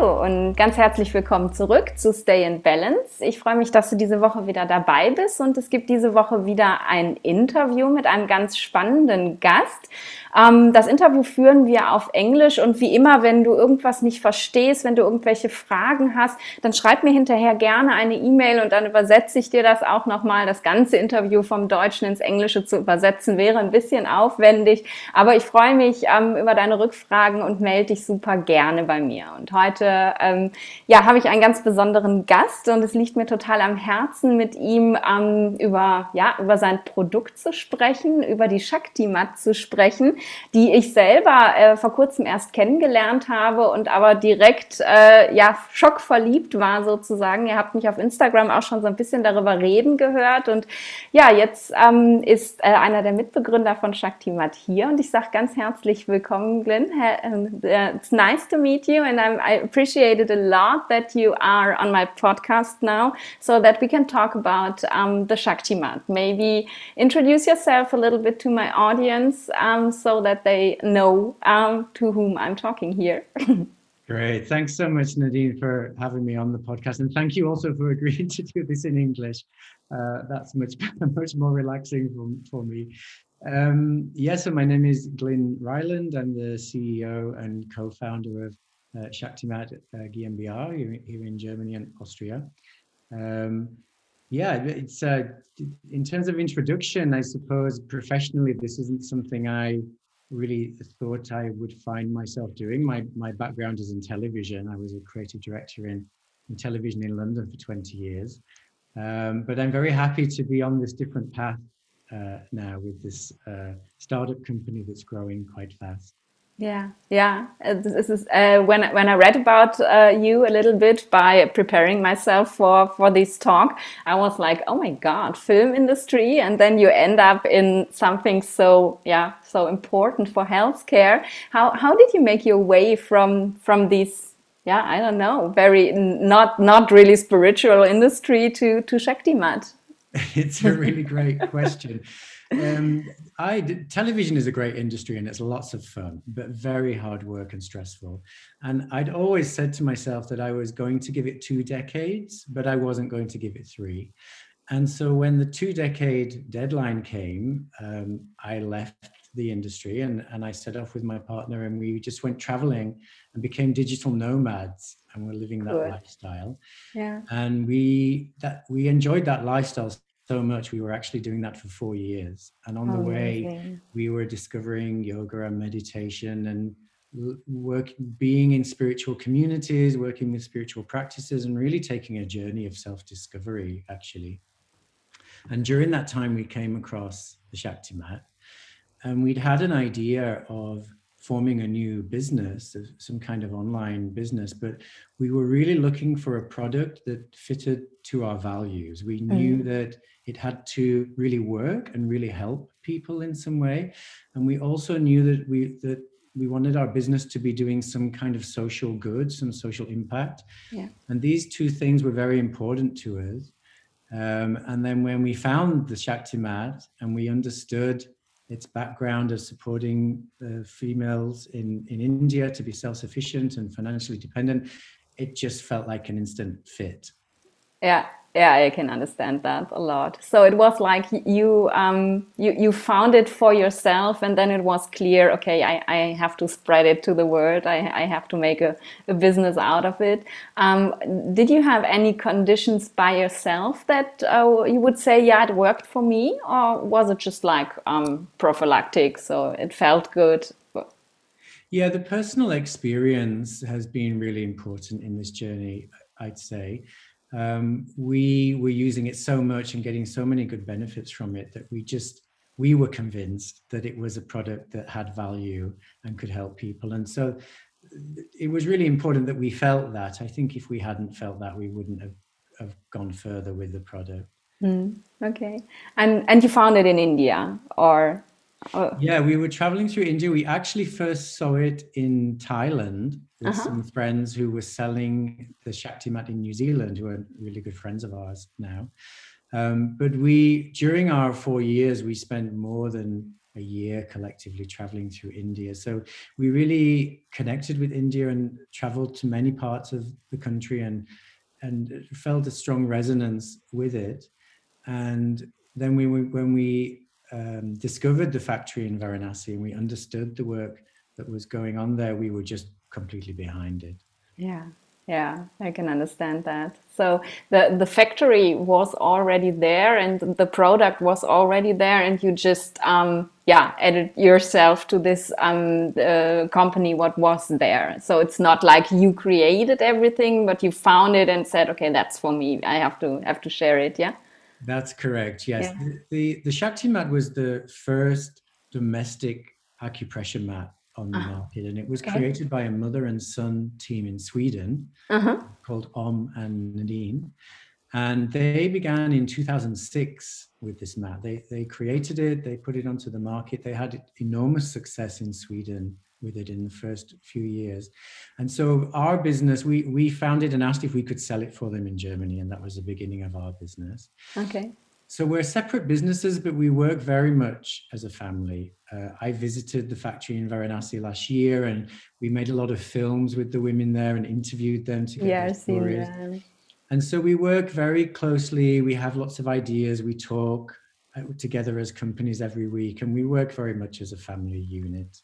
hallo und ganz herzlich willkommen zurück zu Stay in Balance. Ich freue mich, dass du diese Woche wieder dabei bist und es gibt diese Woche wieder ein Interview mit einem ganz spannenden Gast. Ähm, das Interview führen wir auf Englisch und wie immer, wenn du irgendwas nicht verstehst, wenn du irgendwelche Fragen hast, dann schreib mir hinterher gerne eine E-Mail und dann übersetze ich dir das auch nochmal. Das ganze Interview vom Deutschen ins Englische zu übersetzen wäre ein bisschen aufwendig, aber ich freue mich ähm, über deine Rückfragen und melde dich super gerne bei mir. Und heute ähm, ja, habe ich einen ganz besonderen Gast und es liegt mir total am Herzen, mit ihm ähm, über, ja, über sein Produkt zu sprechen, über die Shakti-Mat zu sprechen die ich selber äh, vor kurzem erst kennengelernt habe und aber direkt äh, ja schockverliebt war sozusagen. Ihr habt mich auf Instagram auch schon so ein bisschen darüber reden gehört und ja, jetzt ähm, ist äh, einer der Mitbegründer von Shaktimat hier und ich sage ganz herzlich willkommen, Glenn. Uh, it's nice to meet you and I'm, I appreciate it a lot that you are on my podcast now so that we can talk about um, the Shaktimat. Maybe introduce yourself a little bit to my audience um, so so that they know um, to whom I'm talking here. Great. Thanks so much, Nadine, for having me on the podcast. And thank you also for agreeing to do this in English. Uh, that's much, much more relaxing for, for me. Um, yes, yeah, so my name is Glynn Ryland. I'm the CEO and co-founder of uh, Shaktimat uh, GmbH here, here in Germany and Austria. Um, yeah, it's uh, in terms of introduction, I suppose professionally, this isn't something I really thought I would find myself doing. My my background is in television. I was a creative director in, in television in London for 20 years. Um, but I'm very happy to be on this different path uh, now with this uh, startup company that's growing quite fast. Yeah, yeah. Uh, this is uh, when when I read about uh, you a little bit by preparing myself for for this talk. I was like, oh my god, film industry, and then you end up in something so yeah so important for healthcare. How how did you make your way from from this yeah I don't know very not not really spiritual industry to to Shaktimat? It's a really great question um, I television is a great industry and it's lots of fun, but very hard work and stressful. And I'd always said to myself that I was going to give it two decades, but I wasn't going to give it three. And so when the two decade deadline came, um, I left the industry and, and I set off with my partner and we just went traveling and became digital nomads and we're living that lifestyle. Yeah. And we that we enjoyed that lifestyle so much we were actually doing that for four years and on oh, the way amazing. we were discovering yoga and meditation and work being in spiritual communities working with spiritual practices and really taking a journey of self-discovery actually and during that time we came across the shakti mat and we'd had an idea of forming a new business, some kind of online business, but we were really looking for a product that fitted to our values. We knew mm. that it had to really work and really help people in some way, and we also knew that we that we wanted our business to be doing some kind of social good, some social impact. Yeah. And these two things were very important to us. Um, and then when we found the Shakti Mat and we understood its background of supporting uh, females in, in India to be self-sufficient and financially dependent, it just felt like an instant fit. Yeah, yeah, I can understand that a lot. So it was like you um, you you found it for yourself, and then it was clear. Okay, I, I have to spread it to the world. I, I have to make a, a business out of it. Um, did you have any conditions by yourself that uh, you would say, yeah, it worked for me, or was it just like um, prophylactic? So it felt good. Yeah, the personal experience has been really important in this journey. I'd say um, we were using it so much and getting so many good benefits from it that we just we were convinced that it was a product that had value and could help people. And so it was really important that we felt that. I think if we hadn't felt that we wouldn't have, have gone further with the product. Mm, okay. And and you found it in india or Oh. Yeah, we were traveling through India. We actually first saw it in Thailand with uh-huh. some friends who were selling the Shakti mat in New Zealand, who are really good friends of ours now. Um, but we, during our four years, we spent more than a year collectively traveling through India. So we really connected with India and traveled to many parts of the country and and felt a strong resonance with it. And then we when we um, discovered the factory in Varanasi and we understood the work that was going on there, we were just completely behind it. Yeah, yeah, I can understand that. So the the factory was already there, and the product was already there, and you just um, yeah added yourself to this um, uh, company what was there. So it's not like you created everything, but you found it and said, okay, that's for me. I have to have to share it. Yeah. That's correct. Yes, yeah. the, the Shakti mat was the first domestic acupressure mat on the uh, market, and it was okay. created by a mother and son team in Sweden uh-huh. called Om and Nadine. And they began in 2006 with this mat. They, they created it, they put it onto the market. They had enormous success in Sweden with it in the first few years. And so our business, we, we found it and asked if we could sell it for them in Germany. And that was the beginning of our business. Okay. So we're separate businesses, but we work very much as a family. Uh, I visited the factory in Varanasi last year, and we made a lot of films with the women there and interviewed them to get yeah, their stories. And so we work very closely. We have lots of ideas. We talk uh, together as companies every week, and we work very much as a family unit.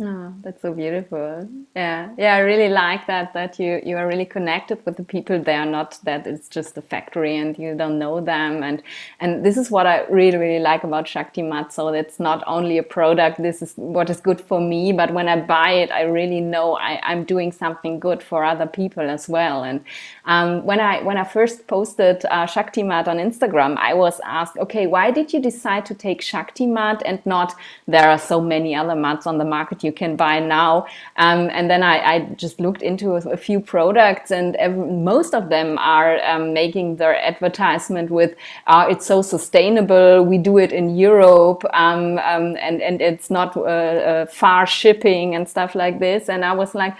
Oh, that's so beautiful. Yeah, yeah, I really like that. That you you are really connected with the people there, not that it's just a factory and you don't know them. And and this is what I really really like about Shakti Mat. So it's not only a product. This is what is good for me, but when I buy it, I really know I, I'm doing something good for other people as well. And um, when I when I first posted uh, Shakti Mat on Instagram, I was asked, okay, why did you decide to take Shakti Mat and not there are so many other mats on the market you can buy now. Um, and then I, I, just looked into a, few products, and every, most of them are um, making their advertisement with uh, "It's so sustainable. We do it in Europe, um, um and and it's not uh, uh, far shipping and stuff like this." And I was like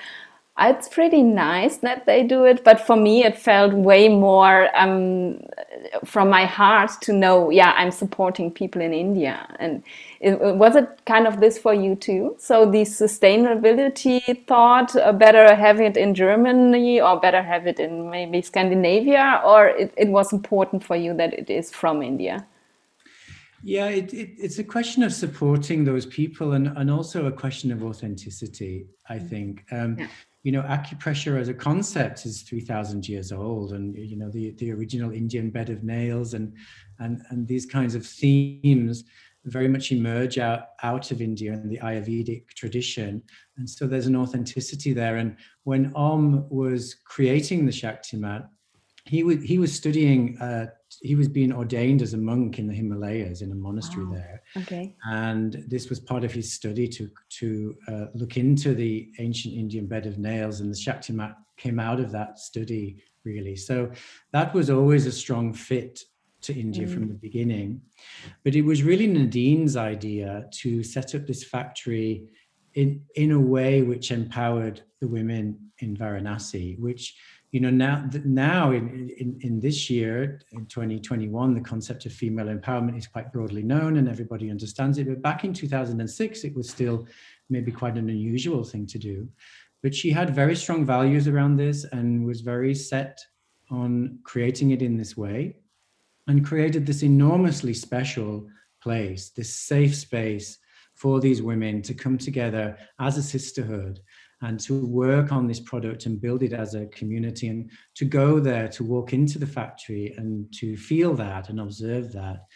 it's pretty nice that they do it but for me it felt way more um, from my heart to know yeah i'm supporting people in india. And it, was it kind of this for you too? So the sustainability thought uh, better have it in germany or better have it in maybe scandinavia or it, it was important for you that it is from india? Yeah, it, it, it's a question of supporting those people and, and also a question of authenticity, I think. Um, yeah you know, acupressure as a concept is 3,000 years old, and you know the the original Indian bed of nails and and and these kinds of themes very much emerge out, out of India and the Ayurvedic tradition. And so there's an authenticity there. And when Om was creating the Shakti mat, he, was he was studying uh, he was being ordained as a monk in the Himalayas in a monastery wow. there. Okay. And this was part of his study to to uh, look into the ancient Indian bed of nails, and the Shakti mat came out of that study really. So that was always a strong fit to India mm. from the beginning. But it was really Nadine's idea to set up this factory in in a way which empowered the women in Varanasi, which you know now now in, in in this year in 2021 the concept of female empowerment is quite broadly known and everybody understands it but back in 2006 it was still maybe quite an unusual thing to do. But she had very strong values around this and was very set on creating it in this way and created this enormously special place this safe space for these women to come together as a sisterhood and to work on this product and build it as a community and to go there to walk into the factory and to feel that and observe that.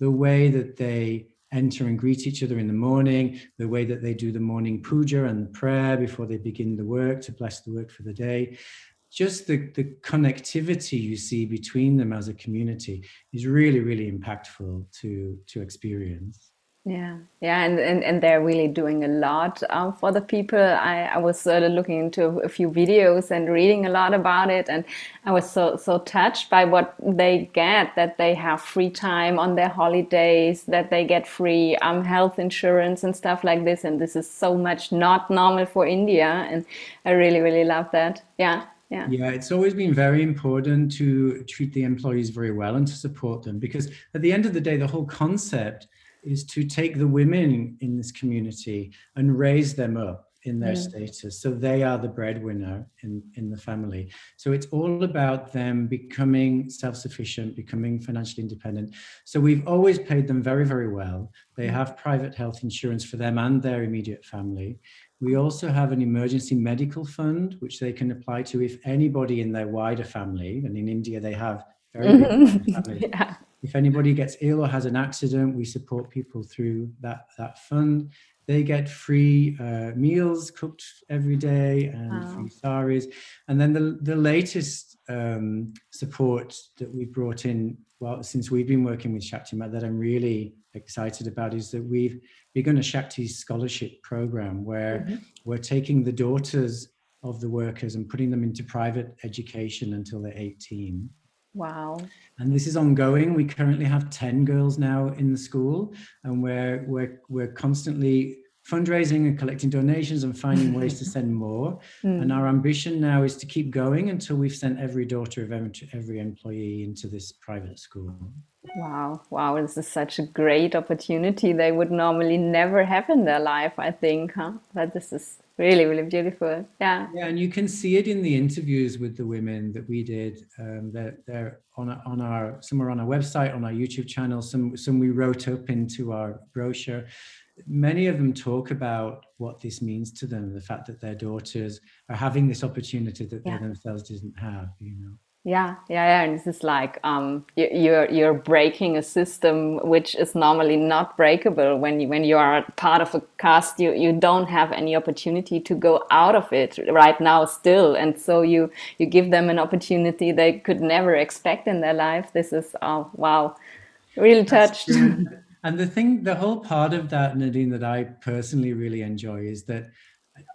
The way that they enter and greet each other in the morning the way that they do the morning puja and prayer before they begin the work to bless the work for the day. Just the, the connectivity you see between them as a community is really really impactful to to experience yeah, yeah, and, and, and they're really doing a lot um, for the people. I, I was uh, looking into a few videos and reading a lot about it, and I was so so touched by what they get. That they have free time on their holidays, that they get free um, health insurance and stuff like this. And this is so much not normal for India, and I really really love that. Yeah. Yeah. yeah, it's always been very important to treat the employees very well and to support them because at the end of the day, the whole concept is to take the women in this community and raise them up in their mm. status. So they are the breadwinner in, in the family. So it's all about them becoming self sufficient, becoming financially independent. So we've always paid them very, very well. They mm. have private health insurance for them and their immediate family. We also have an emergency medical fund, which they can apply to if anybody in their wider family, and in India they have very big yeah. If anybody gets ill or has an accident, we support people through that, that fund. They get free uh, meals cooked every day and wow. free saris. And then the, the latest um, support that we've brought in, well, since we've been working with Shaktimat, that I'm really excited about is that we've begun a Shakti scholarship program where mm-hmm. we're taking the daughters of the workers and putting them into private education until they're 18. Wow. And this is ongoing. We currently have 10 girls now in the school, and we're, we're, we're constantly fundraising and collecting donations and finding ways to send more. Mm. And our ambition now is to keep going until we've sent every daughter of every, every employee into this private school. Wow, wow, this is such a great opportunity they would normally never have in their life, I think, huh? But this is really really beautiful. Yeah. Yeah and you can see it in the interviews with the women that we did. Um, they're, they're on, a, on our somewhere on our website on our youtube channel some some we wrote up into our brochure. Many of them talk about what this means to them the fact that their daughters are having this opportunity that yeah. they themselves didn't have you know yeah, yeah, yeah. And this is like um, you're you're breaking a system which is normally not breakable. When you when you are part of a caste, you you don't have any opportunity to go out of it right now still. And so you you give them an opportunity they could never expect in their life. This is oh wow, really touched. And the thing, the whole part of that, Nadine, that I personally really enjoy is that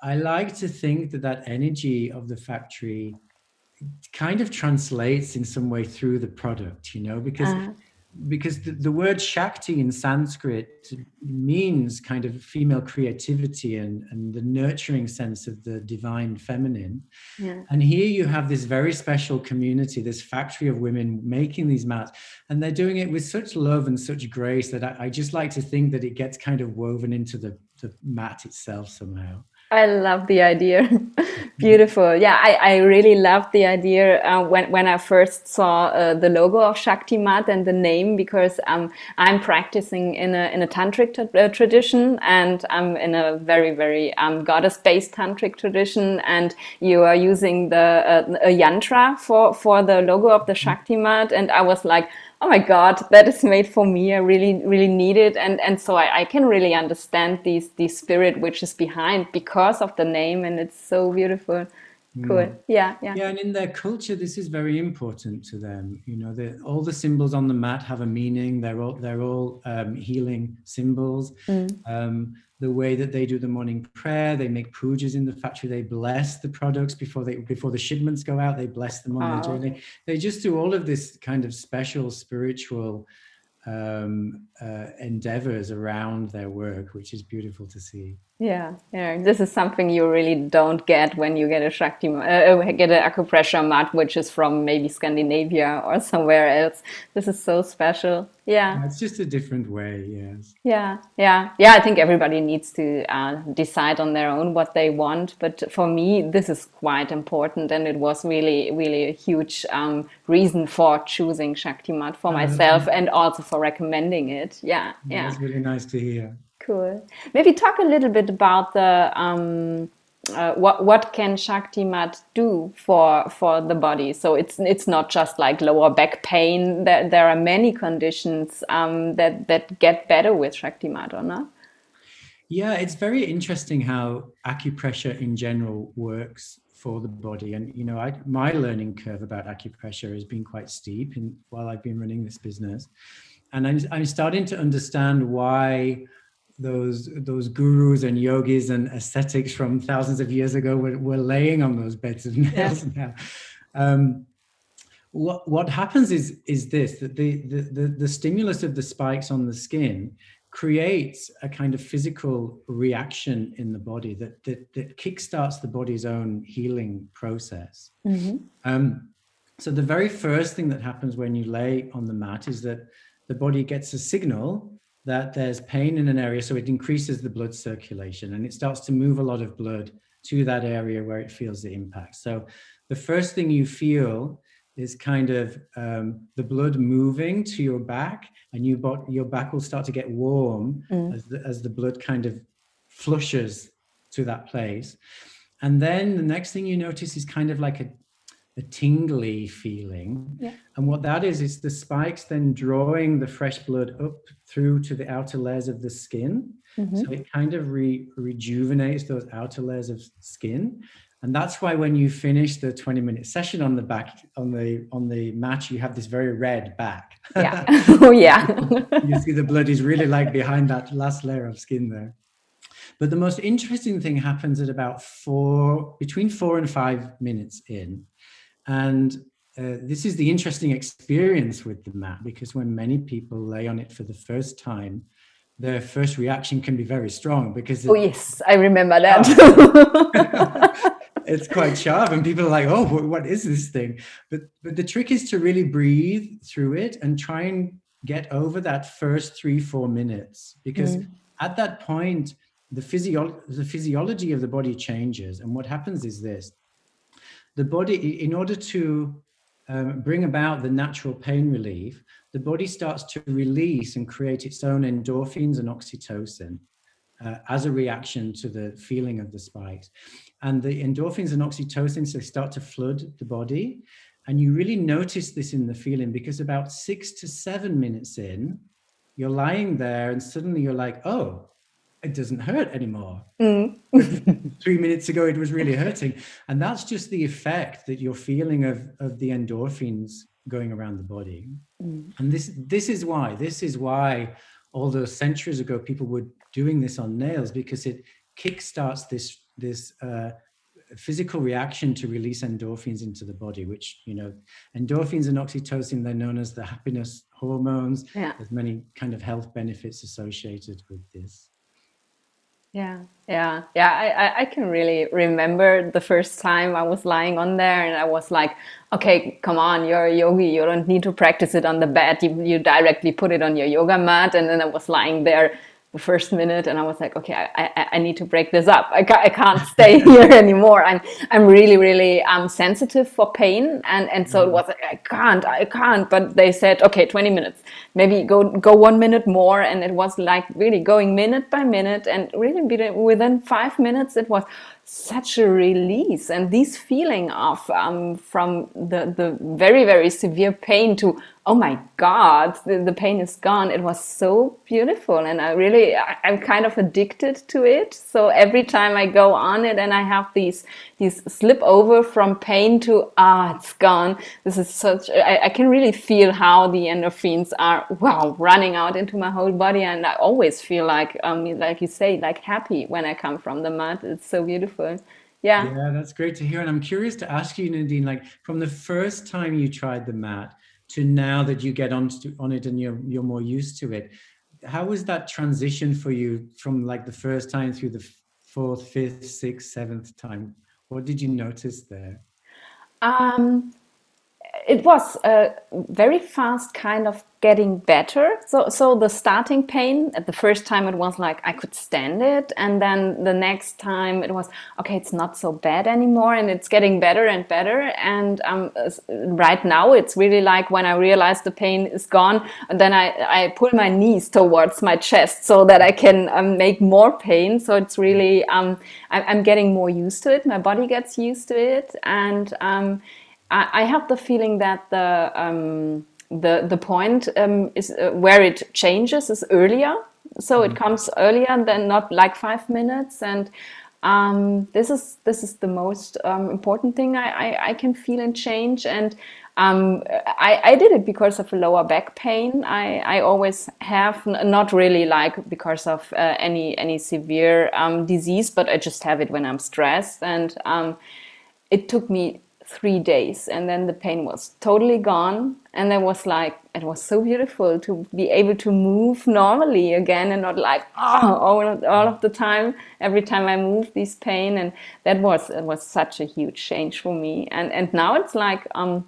I like to think that that energy of the factory kind of translates in some way through the product, you know, because uh because the, the, word Shakti in Sanskrit means kind of female creativity and, and the nurturing sense of the divine feminine. Yeah. And here you have this very special community, this factory of women making these mats, and they're doing it with such love and such grace that I, I just like to think that it gets kind of woven into the, the mat itself somehow. I love the idea. Beautiful. Yeah, I, I really loved the idea uh, when, when I first saw uh, the logo of Shaktimat and the name because um, I'm practicing in a, in a tantric uh, tradition and I'm in a very, very um, goddess based tantric tradition. And you are using the uh, a yantra for, for the logo of the Shaktimat. And I was like, oh my god that is made for me. I really really need it. And and so I, I, can really understand these the spirit which is behind because of the name and it's so beautiful. Cool. Mm. yeah yeah. Yeah and in their culture this is very important to them. You know all the symbols on the mat have a meaning. They're all they're all um, healing symbols. Mm. um, the way that they do the morning prayer. They make pujas in the factory. They bless the products before they before the shipments go out. They bless them on oh. their journey. They just do all of this kind of special spiritual um, uh, endeavors around their work, which is beautiful to see. Yeah, yeah. This is something you really don't get when you get a Shakti, uh, uh, get an acupressure mat, which is from maybe Scandinavia or somewhere else. This is so special. Yeah. yeah it's just a different way. Yes. Yeah, yeah, yeah. I think everybody needs to uh, decide on their own what they want. But for me, this is quite important, and it was really, really a huge um, reason for choosing Shakti mat for uh, myself, and also for recommending it. Yeah, yeah. That's really nice to hear. Cool. Maybe talk a little bit about the um, uh, what what can Shakti mat do for for the body? So it's it's not just like lower back pain. There there are many conditions um, that that get better with Shakti mat, or not? Yeah, it's very interesting how acupressure in general works for the body. And you know, I, my learning curve about acupressure has been quite steep in, while I've been running this business, and I'm I'm starting to understand why those those gurus and yogis and ascetics from thousands of years ago were, were laying on those beds of nails now. Um, what what happens is is this that the, the the the stimulus of the spikes on the skin creates a kind of physical reaction in the body that that, that kickstarts the body's own healing process. Mm-hmm. Um, so the very first thing that happens when you lay on the mat is that the body gets a signal that there's pain in an area, so it increases the blood circulation and it starts to move a lot of blood to that area where it feels the impact. So the first thing you feel is kind of um, the blood moving to your back, and you your back will start to get warm mm. as, the, as the blood kind of flushes to that place. And then the next thing you notice is kind of like a, a tingly feeling. Yeah. And what that is, is the spikes then drawing the fresh blood up through to the outer layers of the skin. Mm-hmm. So it kind of re- rejuvenates those outer layers of skin and that's why when you finish the 20 minute session on the back on the on the mat, you have this very red back yeah oh yeah you see the blood is really like behind that last layer of skin there but the most interesting thing happens at about four between four and five minutes in and uh, this is the interesting experience with the mat because when many people lay on it for the first time their first reaction can be very strong because oh yes i remember that. It's quite sharp and people are like oh what is this thing? But but the trick is to really breathe through it and try and get over that first three four minutes because mm. at that point the physio- the physiology of the body changes. And what happens is this the body in order to um, bring about the natural pain relief the body starts to release and create its own endorphins and oxytocin uh, as a reaction to the feeling of the spikes. And the endorphins and oxytocin they start to flood the body. And you really notice this in the feeling because about six to seven minutes in you're lying there and suddenly you're like oh it doesn't hurt anymore mm. three minutes ago it was really hurting and that's just the effect that you're feeling of of the endorphins going around the body mm. and this this is why this is why all those centuries ago people were doing this on nails because it kickstarts this this uh, physical reaction to release endorphins into the body, which, you know, endorphins and oxytocin, they're known as the happiness hormones. Yeah. There's many kind of health benefits associated with this. Yeah, yeah, yeah. I, I can really remember the first time I was lying on there and I was like, okay, come on, you're a yogi. You don't need to practice it on the bed. You, you directly put it on your yoga mat. And then I was lying there the first minute and I was like, okay, I, I, I need to break this up. I, ca- I can't stay here anymore. I'm, I'm really, really um, sensitive for pain. And, and so it mm-hmm. was like, I can't, I can't. But they said, okay, 20 minutes, maybe go, go one minute more. And it was like really going minute by minute and really within five minutes, it was such a release and this feeling of um, from the, the very, very severe pain to, oh my god the, the, pain is gone. It was so beautiful and i really I, am kind of addicted to it. So every time i go on it and i have these these slip over from pain to ah it's gone. This is such I, I can really feel how the endorphins are wow running out into my whole body and i always feel like um like you say like happy when i come from the mud. It's so beautiful yeah. Yeah that's great to hear and i'm curious to ask you nadine like from the first time you tried the mat to now that you get on, to, on it and you're, you're more used to it how was that transition for you from like the first time through the fourth fifth sixth seventh time? What did you notice there? Um, it was a very fast kind of getting better. So, so the starting pain at the first time it was like I could stand it, and then the next time it was okay, it's not so bad anymore, and it's getting better and better. And um, right now it's really like when I realize the pain is gone, and then I I pull my knees towards my chest so that I can um, make more pain. So it's really um, I, am getting more used to it. My body gets used to it, and um, I, I have the feeling that the um, the the point um, is uh, where it changes is earlier. So mm-hmm. it comes earlier than not like five minutes, and um, this is this is the most um, important thing I, I, I, can feel and change. And um, I, I, did it because of a lower back pain. I, I always have not really like because of uh, any any severe um, disease, but I just have it when I'm stressed, and um, it took me three days and then the pain was totally gone and it was like it was so beautiful to be able to move normally again and not like oh all of, all of the time every time i move this pain and that was it was such a huge change for me and and now it's like um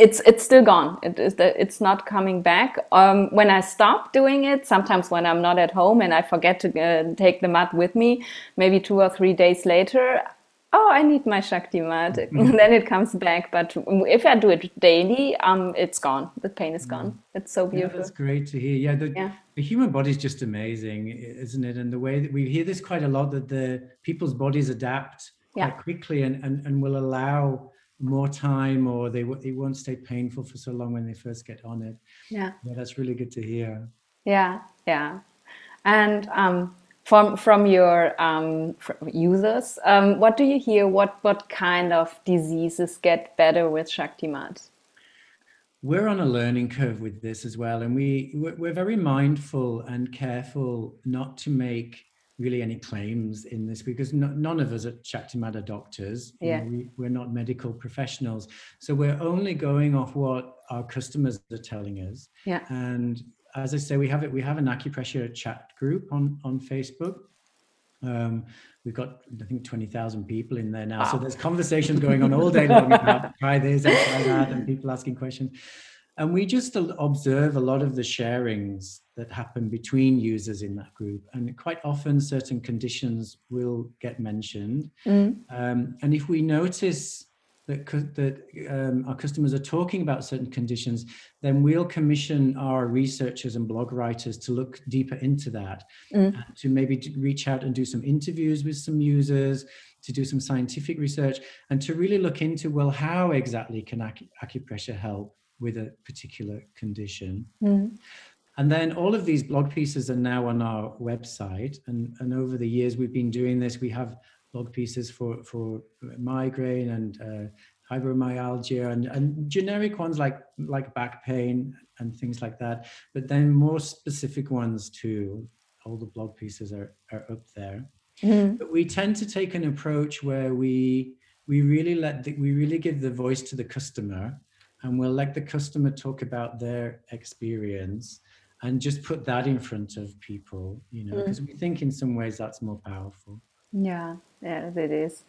it's it's still gone. It is it's not coming back. Um, when I stop doing it, sometimes when I'm not at home and I forget to uh, take the mat with me, maybe two or three days later, oh, I need my Shakti mat. then it comes back. But if I do it daily, um, it's gone. The pain is gone. Mm. It's so beautiful. Yeah, that's great to hear. Yeah, the, yeah. the human body is just amazing, isn't it? And the way that we hear this quite a lot that the people's bodies adapt quite yeah. quickly and, and, and will allow more time or they, it won't stay painful for so long when they first get on it. Yeah. Yeah, that's really good to hear. Yeah, yeah. And um, from from your um, users. Um, what do you hear? What what kind of diseases get better with Shaktimat? We're on a learning curve with this as well, and we we're very mindful and careful not to make really any claims in this because no, none of us at Shaktimat are doctors. Yeah. We, we're not medical professionals. So we're only going off what our customers are telling us. Yeah. And as I say, we have it. We have an acupressure chat group on on Facebook. Um, we've got I think twenty thousand people in there now. Wow. So there's conversations going on all day long about try this and try that, and people asking questions. And we just observe a lot of the sharings that happen between users in that group. And quite often, certain conditions will get mentioned. Mm. Um, and if we notice that, that um, our customers are talking about certain conditions, then we'll commission our researchers and blog writers to look deeper into that, mm. to maybe reach out and do some interviews with some users, to do some scientific research, and to really look into well, how exactly can acu- acupressure help with a particular condition? Mm. And then all of these blog pieces are now on our website. And, and over the years we've been doing this, we have blog pieces for for migraine and uh, fibromyalgia and, and generic ones like like back pain and things like that but then more specific ones too all the blog pieces are, are up there mm-hmm. but we tend to take an approach where we we really let the, we really give the voice to the customer and we'll let the customer talk about their experience and just put that in front of people you know because mm. we think in some ways that's more powerful yeah, yes, it is.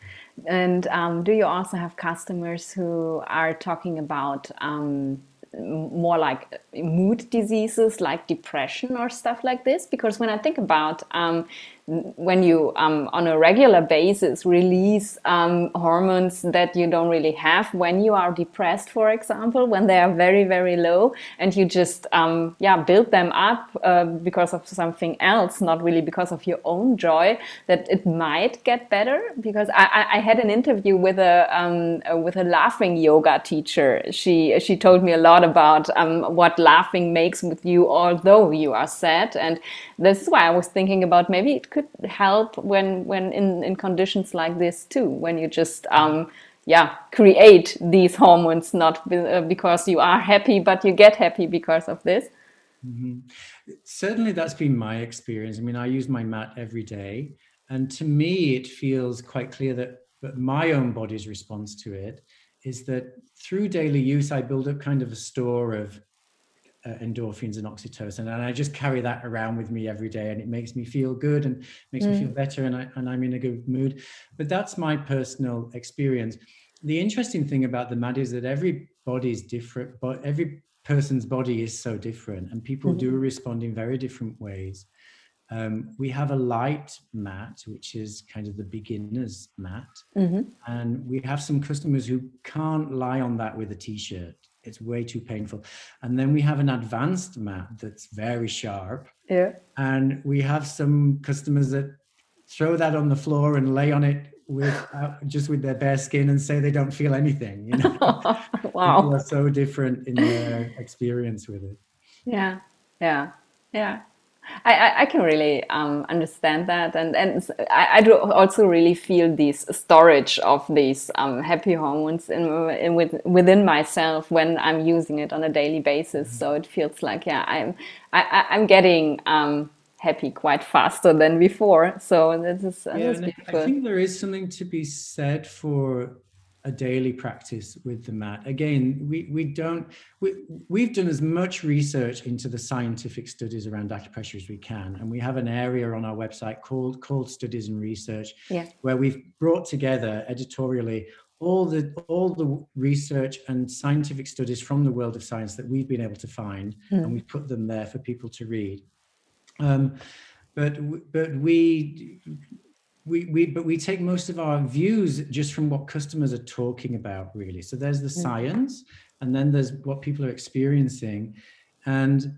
And um, do you also have customers who are talking about um, more like mood diseases like depression or stuff like this? Because when I think about um, when you um, on a regular basis release um, hormones that you don't really have when you are depressed for example when they are very very low and you just um, yeah build them up uh, because of something else not really because of your own joy that it might get better because I, I had an interview with a um, with a laughing yoga teacher she she told me a lot about um, what laughing makes with you although you are sad and this is why I was thinking about maybe it could help when when in, in conditions like this too, when you just um, yeah create these hormones not uh, because you are happy, but you get happy because of this. Mm-hmm. Certainly, that's been my experience. I mean, I use my mat every day, and to me, it feels quite clear that, that my own body's response to it is that through daily use, I build up kind of a store of uh, endorphins and oxytocin and i just carry that around with me every day and it makes me feel good and makes mm. me feel better and, I, and i'm in a good mood but that's my personal experience the interesting thing about the mat is that every body is different but every person's body is so different and people mm-hmm. do respond in very different ways um, we have a light mat, which is kind of the beginner's mat. Mm-hmm. And we have some customers who can't lie on that with a t shirt it's way too painful. And then we have an advanced mat that's very sharp. Yeah. And we have some customers that throw that on the floor and lay on it with uh, just with their bare skin and say they don't feel anything. You know, wow, people are so different in their experience with it. Yeah, yeah, yeah. I, I can really um, understand that, and and I, I, do also really feel this storage of these um, happy hormones in, in with, within myself when I'm using it on a daily basis. Mm -hmm. So it feels like yeah, I'm I, I'm getting um, happy quite faster than before. So this is, this yeah, is I think there is something to be said for a daily practice with the mat. Again, we, we don't, we, we've done as much research into the scientific studies around acupressure as we can. And we have an area on our website called, called Studies and Research, yeah. where we've brought together editorially all the all the research and scientific studies from the world of science that we've been able to find, mm. and we put them there for people to read. Um, but but we we, we but we take most of our views just from what customers are talking about really so there's the mm. science and then there's what people are experiencing and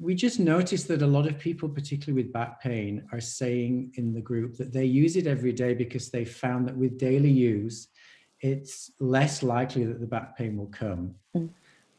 we just noticed that a lot of people particularly with back pain are saying in the group that they use it every day because they found that with daily use it's less likely that the back pain will come mm.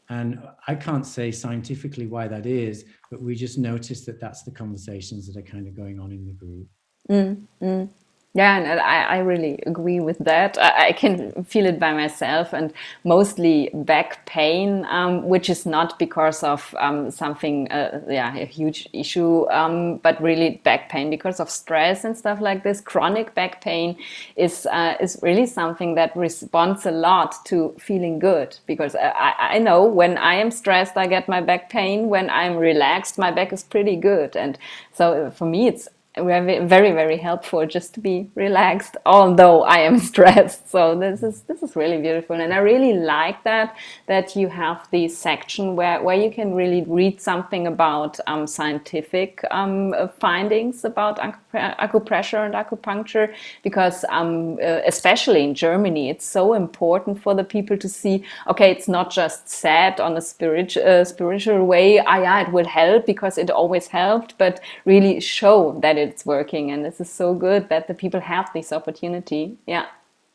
and i can't say scientifically why that is but we just noticed that that's the conversations that are kind of going on in the group Mm, mm. Yeah, and I, I really agree with that. I, I, can feel it by myself, and mostly back pain, um, which is not because of um, something, uh, yeah, a huge issue, um, but really back pain because of stress and stuff like this. Chronic back pain is uh, is really something that responds a lot to feeling good. Because I, I know when I am stressed, I get my back pain. When I'm relaxed, my back is pretty good, and so for me, it's very very helpful just to be relaxed although i am stressed. So this is this is really beautiful. And i really like that that you have this section where where you can really read something about um, scientific um, findings about acupressure and acupuncture because um, uh, especially in germany it's so important for the people to see okay it's not just said on a spirit, uh, spiritual way ah, yeah it will help because it always helped but really show that it's working and this is so good that the people have this opportunity yeah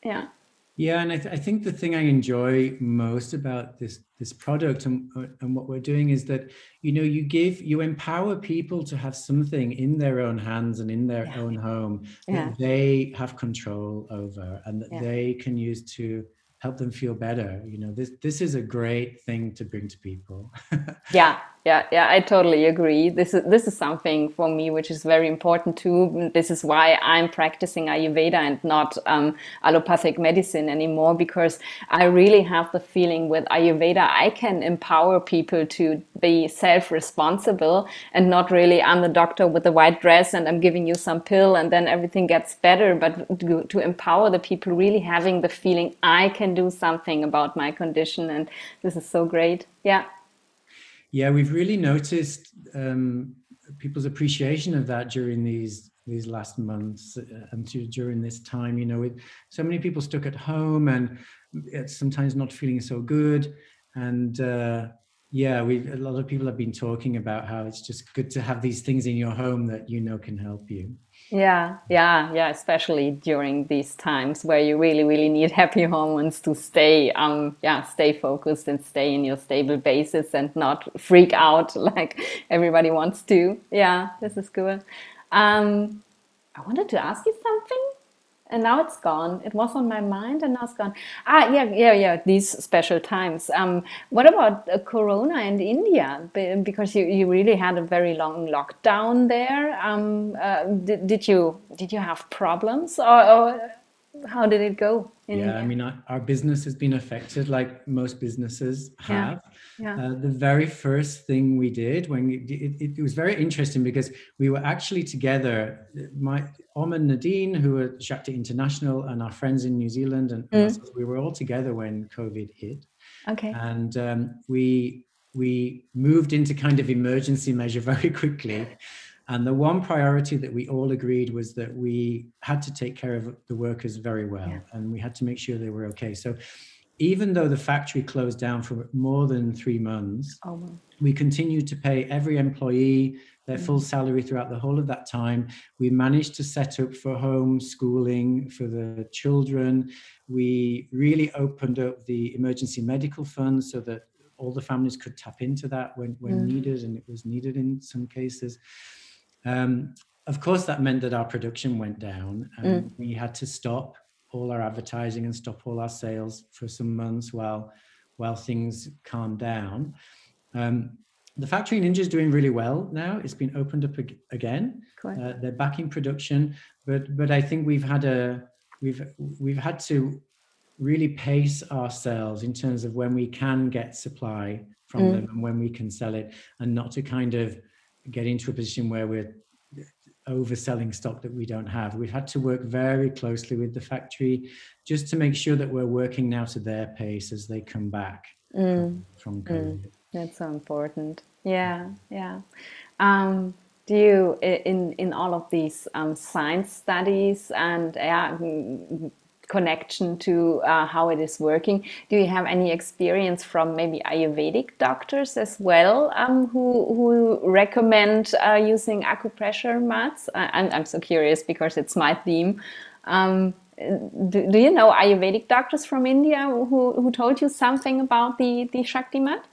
yeah yeah and I, th- I think the thing i enjoy most about this this product and, and what we're doing is that you know you give you empower people to have something in their own hands and in their yeah. own home that yeah. they have control over and that yeah. they can use to help them feel better you know this this is a great thing to bring to people yeah yeah yeah i totally agree. This is this is something for me which is very important too. This is why i'm practicing ayurveda and not um, allopathic medicine anymore because i really have the feeling with ayurveda i can empower people to be self-responsible and not really i'm the doctor with the white dress and i'm giving you some pill and then everything gets better but to, to empower the people really having the feeling i can do something about my condition and this is so great. Yeah yeah, we've really noticed um, people's appreciation of that during these these last months uh, and to, during this time. You know, with so many people stuck at home and sometimes not feeling so good, and uh, yeah, we a lot of people have been talking about how it's just good to have these things in your home that you know can help you. Yeah, yeah, yeah. Especially during these times where you really, really need happy hormones to stay, um, yeah, stay focused and stay in your stable basis and not freak out like everybody wants to. Yeah, this is good. Um, I wanted to ask you something and now it's gone. It was on my mind, and now it's gone. Ah, yeah, yeah, yeah. These special times. Um, what about uh, Corona in India? Because you, you really had a very long lockdown there. Um, uh, did, did you did you have problems, or, or how did it go? Yeah, India? I mean, our, our, business has been affected, like most businesses have. Yeah. yeah. Uh, the very first thing we did when we, it, it, was very interesting because we were actually together. My Om and Nadine, who are Shakti International, and our friends in New Zealand, and mm. we were all together when COVID hit. Okay. And um, we we moved into kind of emergency measure very quickly. And the one priority that we all agreed was that we had to take care of the workers very well yeah. and we had to make sure they were okay. So even though the factory closed down for more than three months, oh, wow. we continued to pay every employee their full mm. salary throughout the whole of that time. We managed to set up for home schooling for the children. We really opened up the emergency medical fund so that all the families could tap into that when, when mm. needed, and it was needed in some cases. Um, of course, that meant that our production went down and mm. we had to stop all our advertising and stop all our sales for some months while while things calmed down. Um, the factory in India is doing really well now. It's been opened up ag- again. Uh, they're back in production, but but I think we've had a we've we've had to really pace ourselves in terms of when we can get supply from mm. them and when we can sell it, and not to kind of get into a position where we're overselling stock that we don't have. We've had to work very closely with the factory just to make sure that we're working now to their pace as they come back mm. from, from COVID. Mm. That's so important. Yeah, yeah. Um, do you in in all of these um, science studies and yeah, connection to uh, how it is working. Do you have any experience from maybe Ayurvedic doctors as well um, who, who recommend uh, using acupressure mats? I, I'm, I'm so curious because it's my theme. Um, do, do, you know Ayurvedic doctors from India who, who told you something about the, the Shakti mat?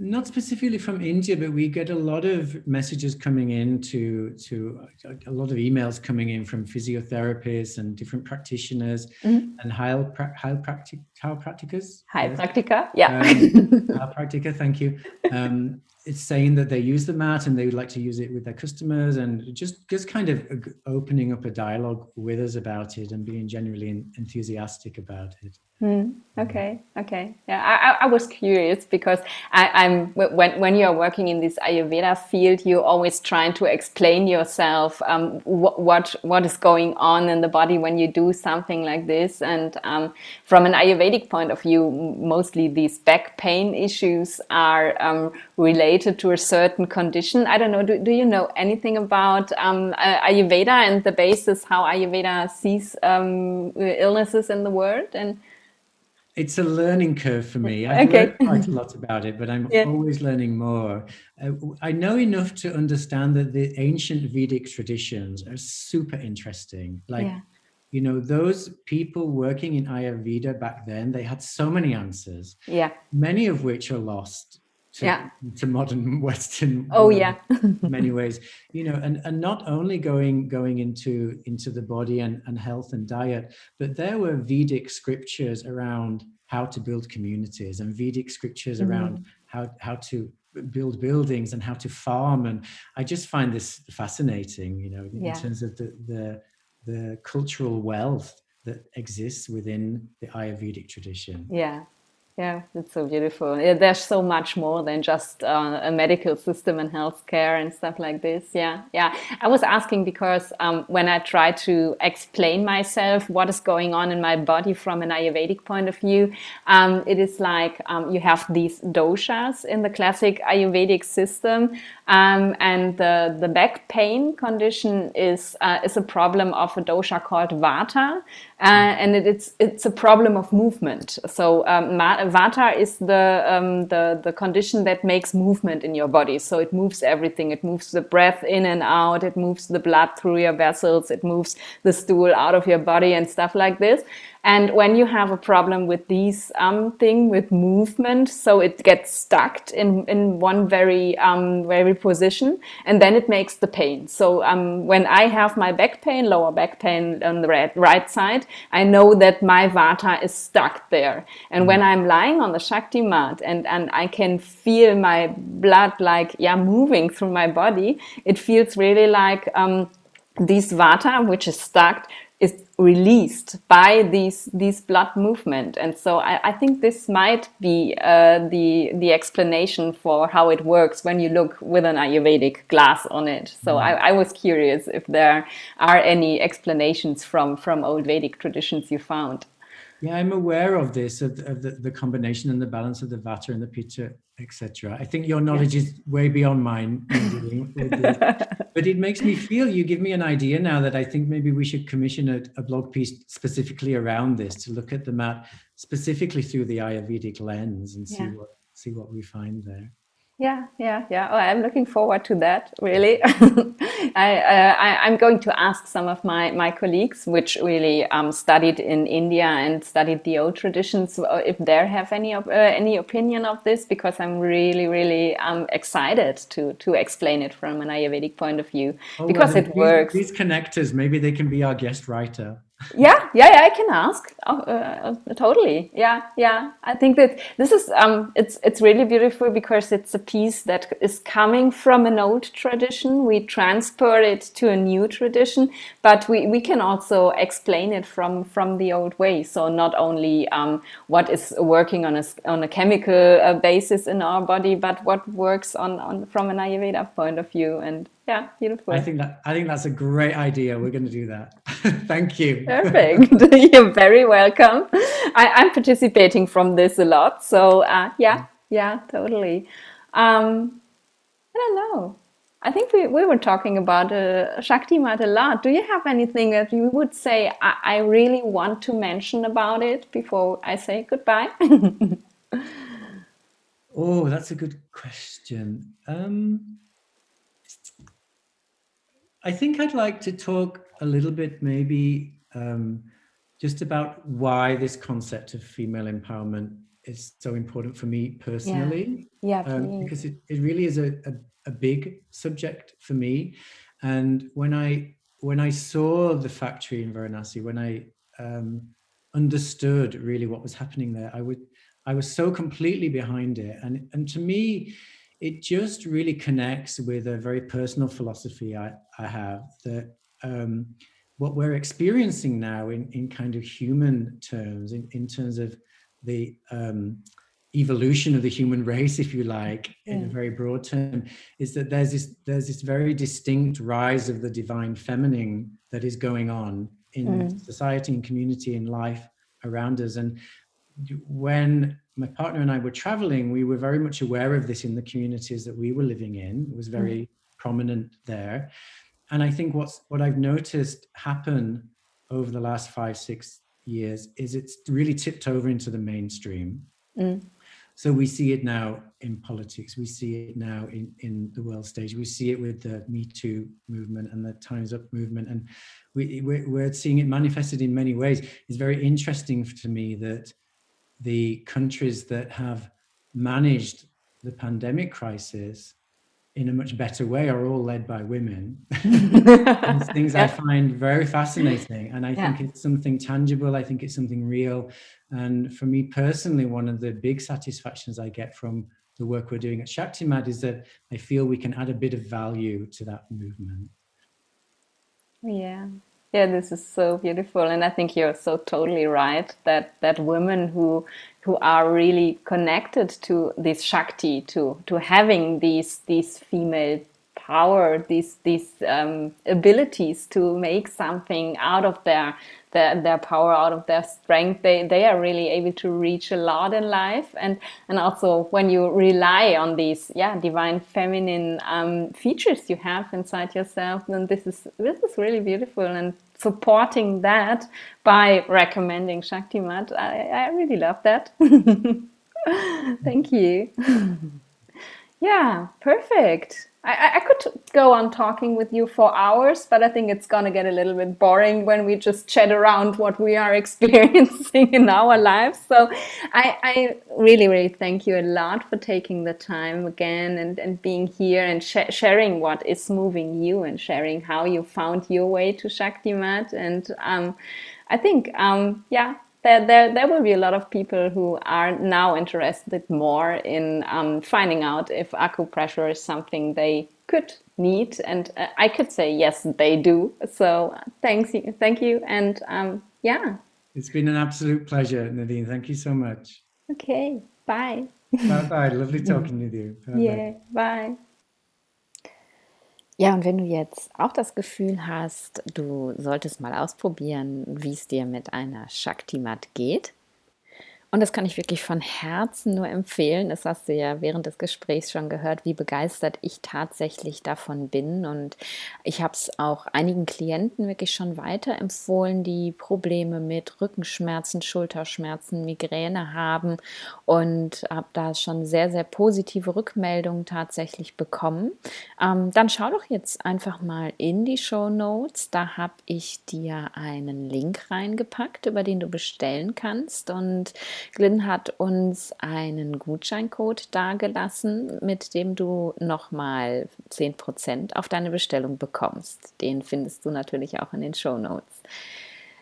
Not specifically from India, but we get a lot of messages coming in to, to a lot of emails coming in from physiotherapists and different practitioners mm-hmm. and heil, heilpracticers. Heilpraktiker, yeah. Um, heilpraktiker, thank you. Um, it's saying that they use the mat and they would like to use it with their customers and just just kind of opening up a dialogue with us about it and being generally enthusiastic about it. Mm, okay. Okay. Yeah. I, I was curious because I, am when when you're working in this ayurveda field you're always trying to explain yourself um, what, what what is going on in the body when you do something like this. And um, from an ayurvedic point of view mostly these back pain issues are um, related related to a certain condition. I don't know. Do, do you know anything about um, Ayurveda and the basis how Ayurveda sees um, illnesses in the world? And it's a learning curve for me. I've okay. learned quite a lot about it, but I'm yeah. always learning more. Uh, I know enough to understand that the ancient Vedic traditions are super interesting. Like, yeah. You know, those people working in Ayurveda back then, they had so many answers. Yeah. Many of which are lost to, yeah. to modern Western. Oh yeah, many ways, you know, and and not only going going into into the body and and health and diet, but there were Vedic scriptures around how to build communities and Vedic scriptures mm-hmm. around how how to build buildings and how to farm and i just find this fascinating you know in yeah. terms of the the the cultural wealth that exists within the ayurvedic tradition. Yeah yeah, it's so beautiful. Yeah, there's so much more than just uh, a medical system and healthcare and stuff like this. Yeah, yeah. I was asking because um, when I try to explain myself what is going on in my body from an Ayurvedic point of view, um, it is like um, you have these doshas in the classic Ayurvedic system, um, and the the back pain condition is uh, is a problem of a dosha called Vata, uh, and it, it's it's a problem of movement. So um, Vata is the um, the the condition that makes movement in your body. So it moves everything. It moves the breath in and out. It moves the blood through your vessels. It moves the stool out of your body and stuff like this. And when you have a problem with these um, thing with movement, so it gets stuck in, in one very um, very position, and then it makes the pain. So um, when I have my back pain, lower back pain on the right, right side, I know that my vata is stuck there. And when I'm lying on the Shakti mat and, and I can feel my blood like yeah moving through my body, it feels really like um, this vata, which is stuck, released by these these blood movement. And so I, I think this might be uh, the the explanation for how it works when you look with an Ayurvedic glass on it. So. I, I, was curious if there are any explanations from from old Vedic traditions you found. Yeah I'm aware of this of, of the, the combination and the balance of the Vata and the Pitta etc. I think your knowledge yeah. is way beyond mine, but it makes me feel. You give me an idea now that I think maybe we should commission a, a, blog piece specifically around this to look at the map specifically through the Ayurvedic lens and see what see what we find there. Yeah, yeah, yeah. Oh, I'm looking forward to that. Really, I, uh, I am going to ask some of my my colleagues, which really um, studied in India and studied the old traditions, uh, if they have any uh, any opinion of this, because I'm really really um, excited to to explain it from an Ayurvedic point of view, oh, because well, it these, works. These connectors, maybe they can be our guest writer. Yeah yeah yeah i can ask. Oh, uh, totally. Yeah yeah. I think that this is um it's it's really beautiful because it's a piece that is coming from an old tradition. We transfer it to a new tradition but we we can also explain it from from the old way. So not only um what is working on a on a chemical uh, basis in our body but what works on on from an ayurveda point of view and yeah, beautiful. I think that I think that's a great idea. We're going to do that. Thank you. Perfect. You're very welcome. I, am participating from this a lot. So uh, yeah, yeah, totally. Um, I don't know. I think we, we were talking about uh, Shakti Mat a lot. Do you have anything that you would say I, I really want to mention about it before I say goodbye? oh, that's a good question. Um, I think I'd like to talk a little bit, maybe um, just about why this concept of female empowerment is so important for me personally. Yeah, yeah um, because it, it really is a, a, a, big subject for me. And when I when I saw the factory in Varanasi, when I um, understood really what was happening there, I would I was so completely behind it. And and to me, it just really connects with a very personal philosophy I, I have that um, what we're experiencing now in, in kind of human terms, in, in terms of the um, evolution of the human race, if you like, yeah. in a very broad term, is that there's this there's this very distinct rise of the divine feminine that is going on in mm. society and community and life around us. And when my partner and I were traveling, we were very much aware of this in the communities that we were living in. It was very mm. prominent there. And I think what's what I've noticed happen over the last five, six years is it's really tipped over into the mainstream. Mm. So we see it now in politics, we see it now in, in the world stage, we see it with the Me Too movement and the Time's Up movement, and we, we're, we're seeing it manifested in many ways. It's very interesting to me that the countries that have managed the pandemic crisis in a much better way are all led by women. things yeah. I find very fascinating. And I yeah. think it's something tangible. I think it's something real. And for me personally, one of the big satisfactions I get from the work we're doing at ShaktiMat is that I feel we can add a bit of value to that movement. Yeah, yeah, this is so beautiful, and I think you're so totally right that that women who who are really connected to this Shakti, to to having these these female power, these these um, abilities to make something out of their their, their power out of their strength they, they are really able to reach a lot in life. And and also when you rely on these yeah divine feminine um, features you have inside yourself then this is this is really beautiful. And supporting that by recommending ShaktiMat I, I really love that. Thank you yeah perfect I, I, could go on talking with you for hours, but I think it's going to get a little bit boring when we just chat around what we are experiencing in our lives. So I, I really, really thank you a lot for taking the time again and, and being here and sh sharing what is moving you and sharing how you found your way to ShaktiMat. And um, I think, um, yeah, there, there, there will be a lot of people who are now interested more in um, finding out if acupressure is something they could need. And uh, I could say, yes, they do. So thanks, thank you. And um, yeah. It's been an absolute pleasure, Nadine. Thank you so much. Okay. Bye. Bye bye. Lovely talking with you. Bye yeah. Bye. Ja, und wenn du jetzt auch das Gefühl hast, du solltest mal ausprobieren, wie es dir mit einer Shakti-Mat geht, und das kann ich wirklich von Herzen nur empfehlen. Das hast du ja während des Gesprächs schon gehört, wie begeistert ich tatsächlich davon bin. Und ich habe es auch einigen Klienten wirklich schon weiterempfohlen, die Probleme mit Rückenschmerzen, Schulterschmerzen, Migräne haben. Und habe da schon sehr, sehr positive Rückmeldungen tatsächlich bekommen. Ähm, dann schau doch jetzt einfach mal in die Show Notes. Da habe ich dir einen Link reingepackt, über den du bestellen kannst. Und Glyn hat uns einen Gutscheincode dargelassen, mit dem du nochmal 10% auf deine Bestellung bekommst. Den findest du natürlich auch in den Show Notes.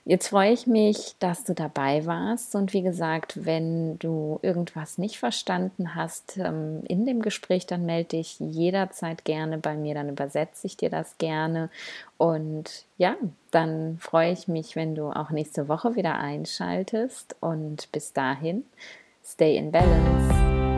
Jetzt freue ich mich, dass du dabei warst. Und wie gesagt, wenn du irgendwas nicht verstanden hast ähm, in dem Gespräch, dann melde dich jederzeit gerne bei mir. Dann übersetze ich dir das gerne. Und ja, dann freue ich mich, wenn du auch nächste Woche wieder einschaltest. Und bis dahin, stay in balance.